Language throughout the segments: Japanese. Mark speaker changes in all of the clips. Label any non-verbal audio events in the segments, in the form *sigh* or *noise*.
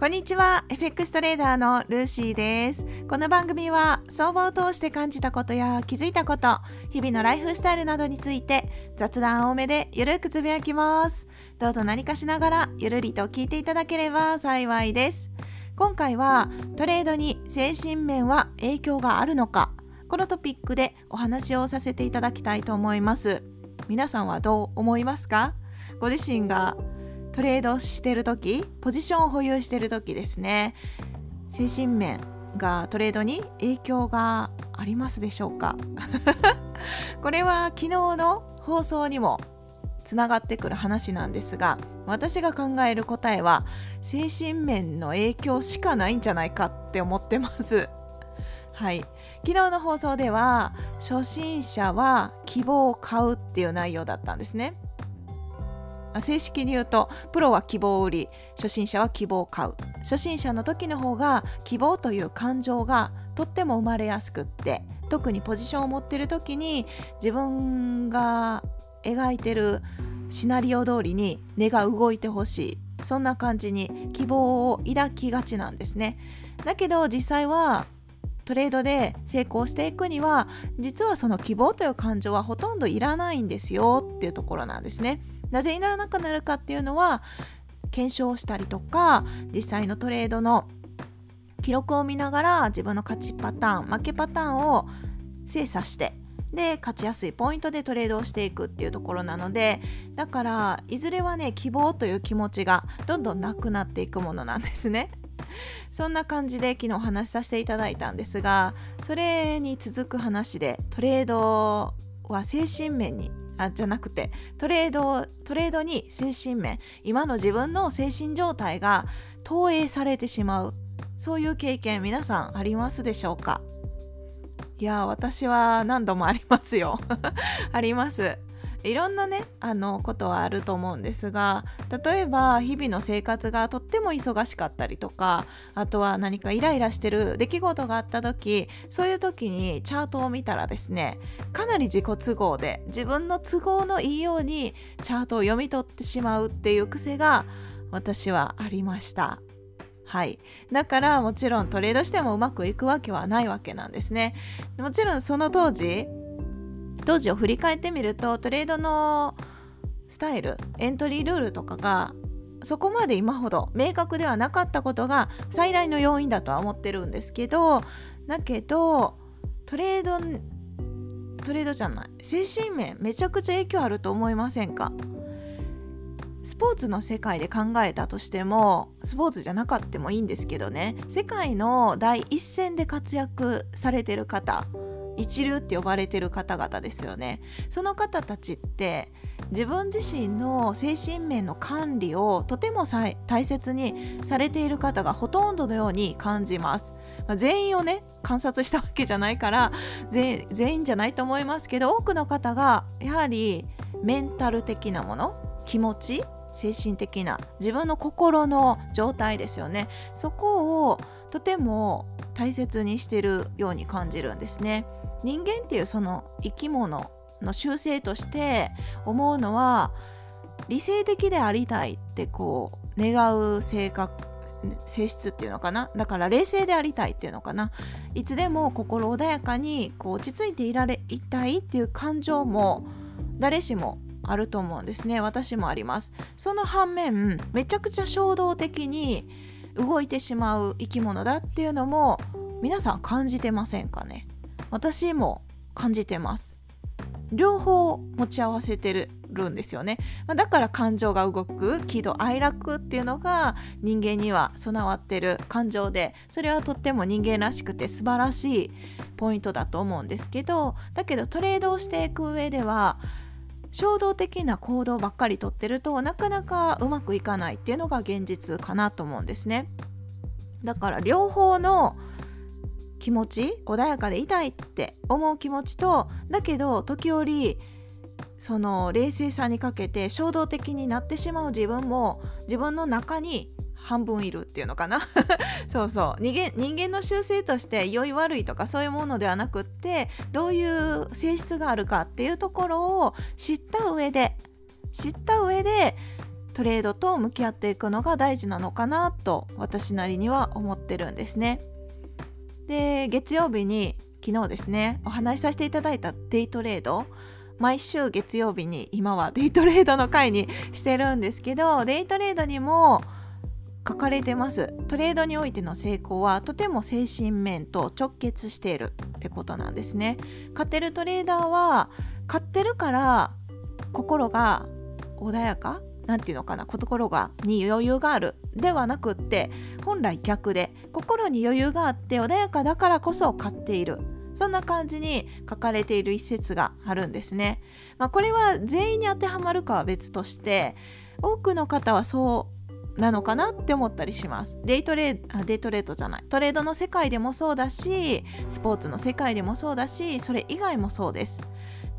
Speaker 1: こんにちは。FX トレーダーのルーシーです。この番組は相場を通して感じたことや気づいたこと日々のライフスタイルなどについて雑談多めでゆるくつぶやきます。どうぞ何かしながらゆるりと聞いていただければ幸いです。今回はトレードに精神面は影響があるのかこのトピックでお話をさせていただきたいと思います。皆さんはどう思いますか？ご自身がトレードしてる時ポジションを保有してる時ですね。精神面がトレードに影響がありますでしょうか？*laughs* これは昨日の放送にもつながってくる話なんですが私が考える答えは精神面の影響しかないんじゃないかって思ってます。はい。昨日の放送では初心者は希望を買うっていう内容だったんですね。正式に言うとプロは希望を売り初心者は希望を買う。初心者の時の方が希望という感情がとっても生まれやすくって特にポジションを持ってる時に自分が描いてるシナリオ通りに根が動いてほしい。そんな感じに希望を抱きがちなんですね。だけど実際はトレードで成功していくには実はその希望という感情はほとんどいらないんですよっていうところなんですね。なぜいらなくなるかっていうのは検証したりとか実際のトレードの記録を見ながら自分の勝ちパターン負けパターンを精査してで勝ちやすいポイントでトレードをしていくっていうところなのでだからいずれはね希望という気持ちがどんどんなくなっていくものなんですね。*laughs* そんな感じで昨日お話しさせていただいたんですがそれに続く話でトレードは精神面にあじゃなくてトレードトレードに精神面今の自分の精神状態が投影されてしまう。そういう経験皆さんありますでしょうか？いや私は何度もありますよ。*laughs* あります。いろんなねあのことはあると思うんですが例えば日々の生活がとっても忙しかったりとかあとは何かイライラしてる出来事があった時そういう時にチャートを見たらですねかなり自己都合で自分の都合のいいようにチャートを読み取ってしまうっていう癖が私はありました。はい、だからもちろんトレードしてもうまくいくわけはないわけなんですね。もちろんその当時当時を振り返ってみるとトレードのスタイルエントリールールとかがそこまで今ほど明確ではなかったことが最大の要因だとは思ってるんですけどだけどトレードトレードじゃない精神面めちゃくちゃ影響あると思いませんか？スポーツの世界で考えたとしてもスポーツじゃなかってもいいんですけどね。世界の第一線で活躍されてる方一流って呼ばれてる方々ですよね。その方たちって自分自身の精神面の管理をとても大切にされている方がほとんどのように感じます、まあ、全員をね観察したわけじゃないから全員じゃないと思いますけど多くの方がやはりメンタル的なもの気持ち精神的な自分の心の状態ですよね。そこをとても大切にしてるように感じるんですね。人間っていうその生き物の習性として思うのは理性的でありたいってこう願う性格性質っていうのかな？だから冷静でありたいっていうのかな？いつでも心穏やかにこう落ち着いていられいたいっていう感情も誰しもあると思うんですね。私もあります。その反面めちゃくちゃ衝動的に動いてしまう生き物だっていうのも皆さん感じてませんかね？私も感じてます。両方持ち合わせてるんですよね、まあ、だから感情が動く喜怒哀楽っていうのが人間には備わってる感情でそれはとっても人間らしくて素晴らしいポイントだと思うんですけどだけどトレードをしていく上では衝動的な行動ばっかりとってるとなかなかうまくいかないっていうのが現実かなと思うんですね。だから両方の気持ち穏やかでいたいって思う気持ちとだけど時折その冷静さにかけて衝動的になってしまう自分も自分の中に半分いるっていうのかな *laughs* そうそう人間人間の習性として良い悪いとかそういうものではなくってどういう性質があるかっていうところを知った上で知った上でトレードと向き合っていくのが大事なのかなと私なりには思ってるんですね。で月曜日に昨日ですねお話しさせていただいたデイトレード。毎週月曜日に今はデイトレードの回にしてるんですけどデイトレードにも書かれてます。トレードにおいての成功はとても精神面と直結しているってことなんですね。勝てるトレーダーは買ってるから心が穏やかなんていうのかな心がに余裕があるではなくって本来逆で心に余裕があって穏やかだからこそ買っているそんな感じに書かれている一節があるんですね。まあ、これは全員に当てはまるかは別として多くの方はそうなのかなって思ったりします。デイトレあデイトレードじゃないトレードの世界でもそうだしスポーツの世界でもそうだしそれ以外もそうです。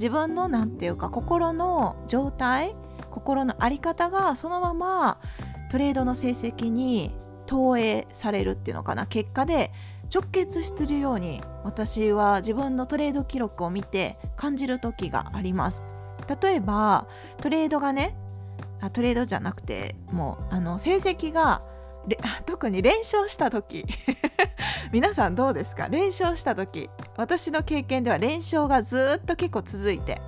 Speaker 1: 自分の何て言うか心の状態心の在り方がそのままトレードの成績に投影されるっていうのかな。結果で直結してるように私は自分のトレード記録を見て感じる時があります。例えばトレードがねあトレードじゃなくてもうあの成績が *laughs* 特に連勝した時。*laughs* 皆さんどうですか？連勝した時。私の経験では連勝がずっと結構続いて。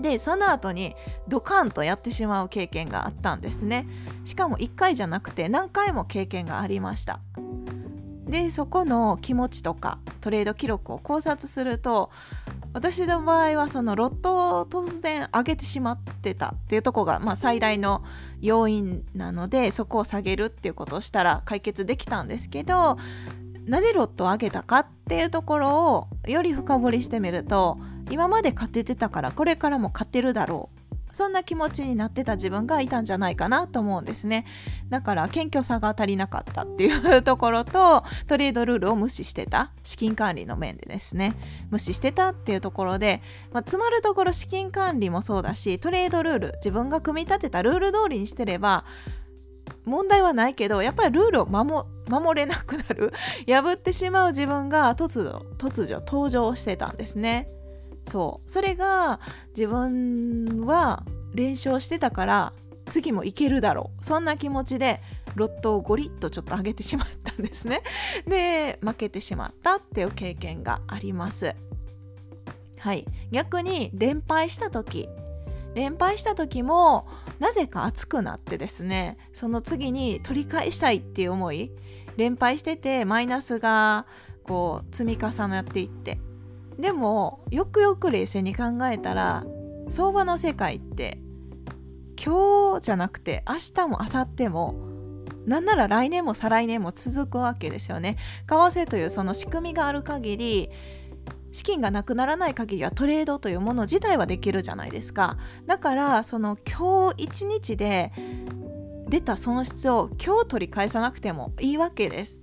Speaker 1: でその後にドカンとやってしまう経験があったんですね。しかも1回じゃなくて何回も経験がありました。でそこの気持ちとかトレード記録を考察すると私の場合はそのロットを突然上げてしまってたっていうとこが、まあ、最大の要因なのでそこを下げるっていうことをしたら解決できたんですけどなぜロットを上げたかっていうところをより深掘りしてみると今まで勝ててたからこれからも勝てるだろう。そんな気持ちになってた自分がいたんじゃないかなと思うんですね。だから謙虚さが足りなかったっていうところとトレードルールを無視してた。資金管理の面でですね。無視してたっていうところで、まあ、つまるところ資金管理もそうだしトレードルール自分が組み立てたルール通りにしてれば問題はないけどやっぱりルールを守れなくなる。*laughs* 破ってしまう自分が突如突如登場してたんですね。そう。それが自分は連勝してたから次もいけるだろう。そんな気持ちでロットをゴリッとちょっと上げてしまったんですね。で負けてしまったっていう経験があります。はい。逆に連敗した時。連敗した時もなぜか熱くなってですねその次に取り返したいっていう思い。連敗しててマイナスがこう積み重なっていって。でもよくよく冷静に考えたら相場の世界って今日じゃなくて明日も明後日もなんなら来年も再来年も続くわけですよね。為替というその仕組みがある限り資金がなくならない限りはトレードというもの自体はできるじゃないですか。だからその今日一日で出た損失を今日取り返さなくてもいいわけです。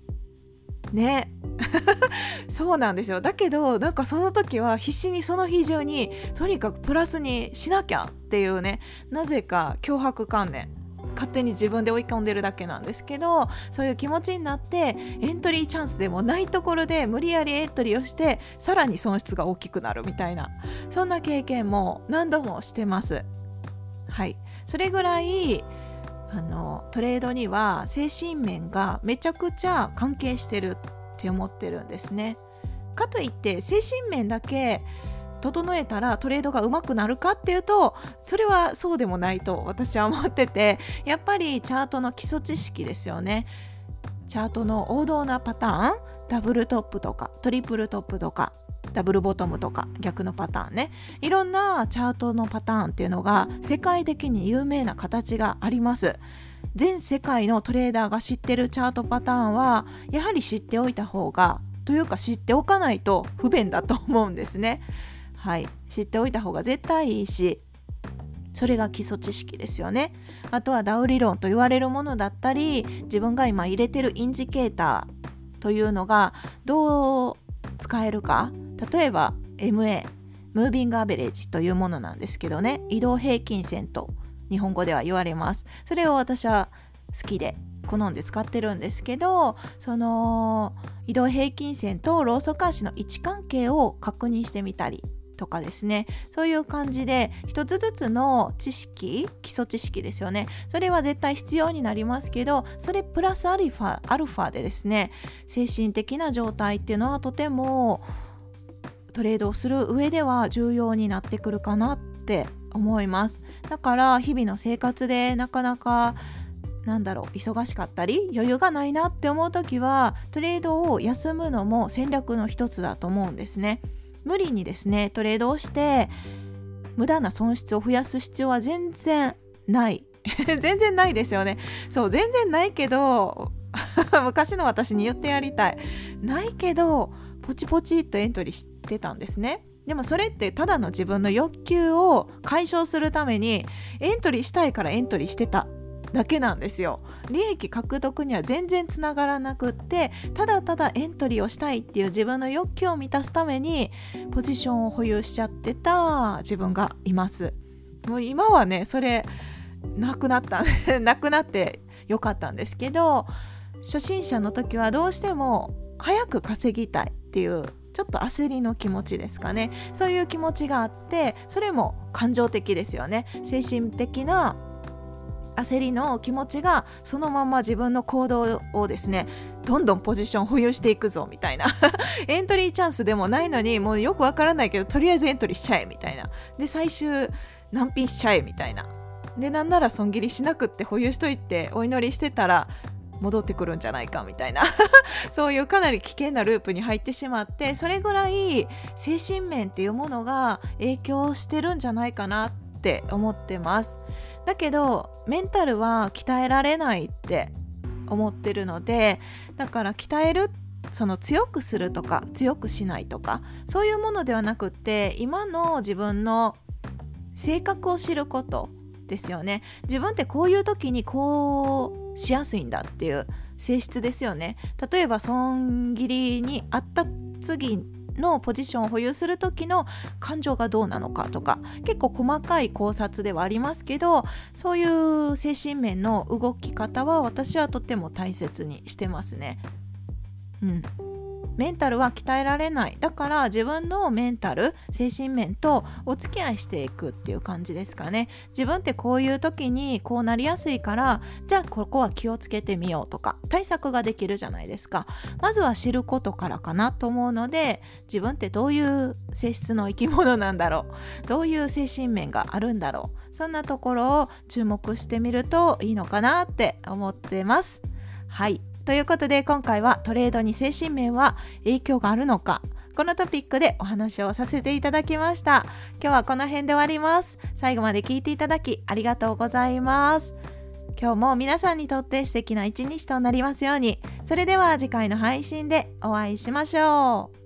Speaker 1: ね *laughs* そうなんですよ。だけどなんかその時は必死にその日中にとにかくプラスにしなきゃっていうねなぜか脅迫観念勝手に自分で追い込んでるだけなんですけどそういう気持ちになってエントリーチャンスでもないところで無理やりエントリーをしてさらに損失が大きくなるみたいなそんな経験も何度もしてます。はい。それぐらいあのトレードには精神面がめちゃくちゃ関係してるって思ってるんですね。かといって精神面だけ整えたらトレードがうまくなるかっていうとそれはそうでもないと私は思っててやっぱりチャートの基礎知識ですよね。チャートの王道なパターンダブルトップとかトリプルトップとかダブルボトムとか逆のパターンねいろんなチャートのパターンっていうのが世界的に有名な形があります全世界のトレーダーが知ってるチャートパターンはやはり知っておいた方がというか知っておかないと不便だと思うんですね。はい。知っておいた方が絶対いいしそれが基礎知識ですよね。あとはダウ理論と言われるものだったり自分が今入れてるインジケーターというのがどう使えるか。例えば MA ムービングアベレージというものなんですけどね。移動平均線と日本語では言われます。それを私は好きで好んで使ってるんですけどその移動平均線とローソク足の位置関係を確認してみたりとかですね。そういう感じで一つずつの知識基礎知識ですよね。それは絶対必要になりますけどそれプラスアルファアルファでですね精神的な状態っていうのはとてもトレードをする上では重要になってくるかなって思います。だから日々の生活でなかなかなんだろう忙しかったり余裕がないなって思う時はトレードを休むのも戦略の一つだと思うんですね。無理にですねトレードをして無駄な損失を増やす必要は全然ない。*laughs* 全然ないですよね。そう全然ないけど *laughs* 昔の私に言ってやりたい。ないけどポチポチっとエントリーしてたんですね。でもそれってただの自分の欲求を解消するためにエントリーしたいからエントリーしてただけなんですよ。利益獲得には全然つながらなくってただただエントリーをしたいっていう自分の欲求を満たすためにポジションを保有しちゃってた自分がいます。もう今はねそれなくなった。*laughs* なくなってよかったんですけど初心者の時はどうしても早く稼ぎたいっていうちょっと焦りの気持ちですかね。そういう気持ちがあってそれも感情的ですよね。精神的な焦りの気持ちがそのまま自分の行動をですねどんどんポジション保有していくぞみたいな。*laughs* エントリーチャンスでもないのにもうよくわからないけどとりあえずエントリーしちゃえみたいな。で最終難品しちゃえみたいな。でなんなら損切りしなくって保有しといてお祈りしてたら戻ってくるんじゃないかみたいな。*laughs* そういうかなり危険なループに入ってしまってそれぐらい精神面っていうものが影響してるんじゃないかなって思ってます。だけどメンタルは鍛えられないって思ってるのでだから鍛えるその強くするとか強くしないとかそういうものではなくって今の自分の性格を知ることですよね。自分ってこういう時にこうしやすいんだっていう性質ですよね例えば損切りにあった次のポジションを保有する時の感情がどうなのかとか結構細かい考察ではありますけどそういう精神面の動き方は私はとっても大切にしてますね。うんメンタルは鍛えられない。だから自分のメンタル精神面とお付き合いしていくっていう感じですかね。自分ってこういう時にこうなりやすいからじゃあここは気をつけてみようとか対策ができるじゃないですか。まずは知ることからかなと思うので自分ってどういう性質の生き物なんだろう。どういう精神面があるんだろう。そんなところを注目してみるといいのかなって思ってます。はい。ということで今回はトレードに精神面は影響があるのかこのトピックでお話をさせていただきました。今日はこの辺で終わります。最後まで聞いていただきありがとうございます。今日も皆さんにとって素敵な一日となりますように。それでは次回の配信でお会いしましょう。